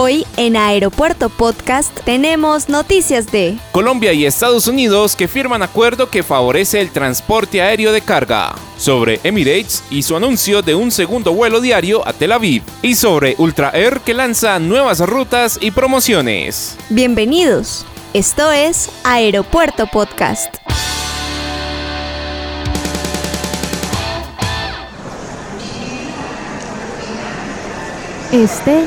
Hoy en Aeropuerto Podcast tenemos noticias de Colombia y Estados Unidos que firman acuerdo que favorece el transporte aéreo de carga, sobre Emirates y su anuncio de un segundo vuelo diario a Tel Aviv, y sobre Ultra Air que lanza nuevas rutas y promociones. Bienvenidos, esto es Aeropuerto Podcast. Este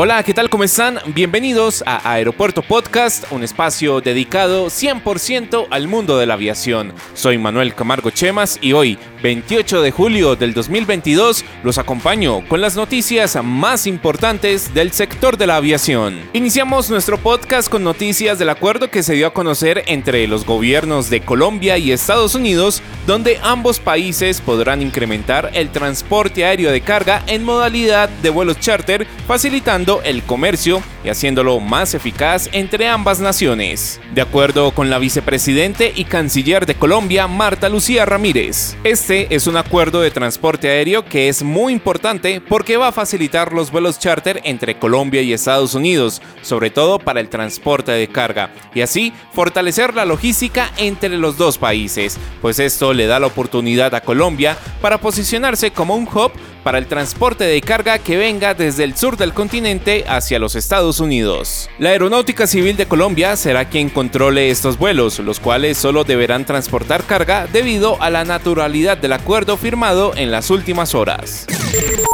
Hola, ¿qué tal? ¿Cómo están? Bienvenidos a Aeropuerto Podcast, un espacio dedicado 100% al mundo de la aviación. Soy Manuel Camargo Chemas y hoy, 28 de julio del 2022, los acompaño con las noticias más importantes del sector de la aviación. Iniciamos nuestro podcast con noticias del acuerdo que se dio a conocer entre los gobiernos de Colombia y Estados Unidos, donde ambos países podrán incrementar el transporte aéreo de carga en modalidad de vuelos charter, facilitando el comercio y haciéndolo más eficaz entre ambas naciones. De acuerdo con la vicepresidente y canciller de Colombia, Marta Lucía Ramírez, este es un acuerdo de transporte aéreo que es muy importante porque va a facilitar los vuelos charter entre Colombia y Estados Unidos, sobre todo para el transporte de carga, y así fortalecer la logística entre los dos países, pues esto le da la oportunidad a Colombia para posicionarse como un hub para el transporte de carga que venga desde el sur del continente hacia los Estados Unidos. La Aeronáutica Civil de Colombia será quien controle estos vuelos, los cuales solo deberán transportar carga debido a la naturalidad del acuerdo firmado en las últimas horas.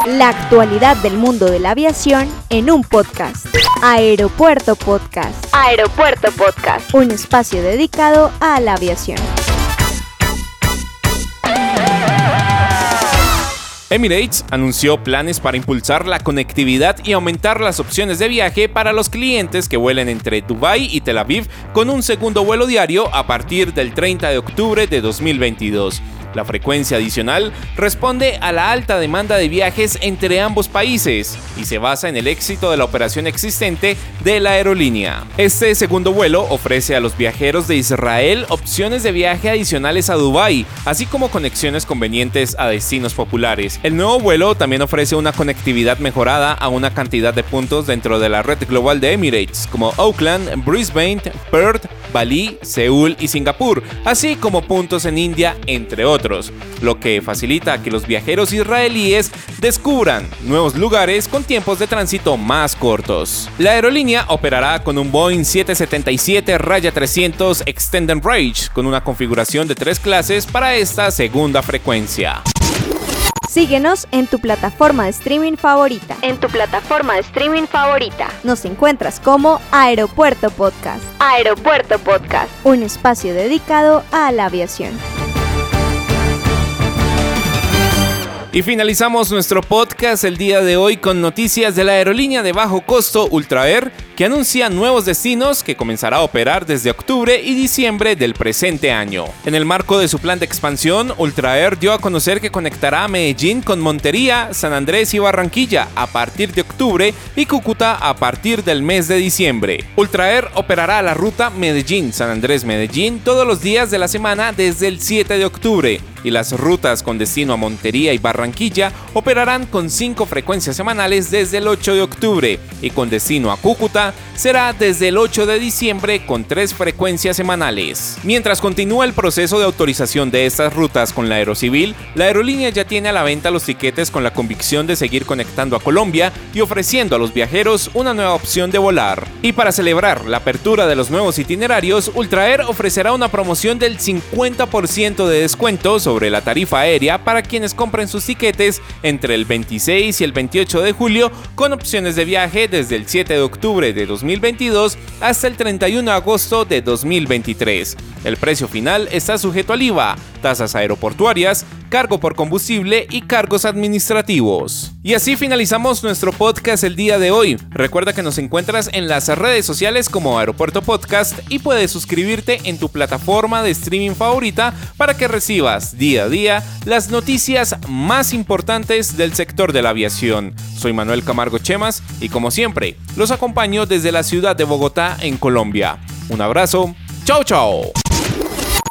La actualidad del mundo de la aviación en un podcast. Aeropuerto Podcast. Aeropuerto Podcast. Un espacio dedicado a la aviación. Emirates anunció planes para impulsar la conectividad y aumentar las opciones de viaje para los clientes que vuelen entre Dubai y Tel Aviv con un segundo vuelo diario a partir del 30 de octubre de 2022. La frecuencia adicional responde a la alta demanda de viajes entre ambos países y se basa en el éxito de la operación existente de la aerolínea. Este segundo vuelo ofrece a los viajeros de Israel opciones de viaje adicionales a Dubái, así como conexiones convenientes a destinos populares. El nuevo vuelo también ofrece una conectividad mejorada a una cantidad de puntos dentro de la red global de Emirates, como Auckland, Brisbane, Perth, Bali, Seúl y Singapur, así como puntos en India, entre otros lo que facilita que los viajeros israelíes descubran nuevos lugares con tiempos de tránsito más cortos. La aerolínea operará con un Boeing 777-300 Extended Range con una configuración de tres clases para esta segunda frecuencia. Síguenos en tu plataforma de streaming favorita. En tu plataforma de streaming favorita. Nos encuentras como Aeropuerto Podcast. Aeropuerto Podcast. Un espacio dedicado a la aviación. Y finalizamos nuestro podcast el día de hoy con noticias de la aerolínea de bajo costo Ultra Air que anuncia nuevos destinos que comenzará a operar desde octubre y diciembre del presente año. En el marco de su plan de expansión, Ultra Air dio a conocer que conectará a Medellín con Montería, San Andrés y Barranquilla a partir de octubre y Cúcuta a partir del mes de diciembre. Ultra Air operará la ruta Medellín-San Andrés-Medellín todos los días de la semana desde el 7 de octubre y las rutas con destino a Montería y Barranquilla operarán con 5 frecuencias semanales desde el 8 de octubre y con destino a Cúcuta será desde el 8 de diciembre con 3 frecuencias semanales. Mientras continúa el proceso de autorización de estas rutas con la Aerocivil, la aerolínea ya tiene a la venta los tiquetes con la convicción de seguir conectando a Colombia y ofreciendo a los viajeros una nueva opción de volar. Y para celebrar la apertura de los nuevos itinerarios, Ultraer ofrecerá una promoción del 50% de descuento sobre la tarifa aérea para quienes compren sus tiquetes entre el 26 y el 28 de julio con opciones de viaje desde el 7 de octubre de 2022 hasta el 31 de agosto de 2023. El precio final está sujeto al IVA, tasas aeroportuarias, cargo por combustible y cargos administrativos. Y así finalizamos nuestro podcast el día de hoy. Recuerda que nos encuentras en las redes sociales como Aeropuerto Podcast y puedes suscribirte en tu plataforma de streaming favorita para que recibas día a día las noticias más importantes del sector de la aviación. Soy Manuel Camargo Chemas y como siempre, los acompaño desde la ciudad de Bogotá en Colombia. Un abrazo. Chao, chao.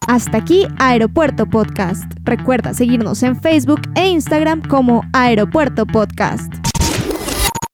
Hasta aquí Aeropuerto Podcast. Recuerda seguirnos en Facebook e Instagram como Aeropuerto Podcast.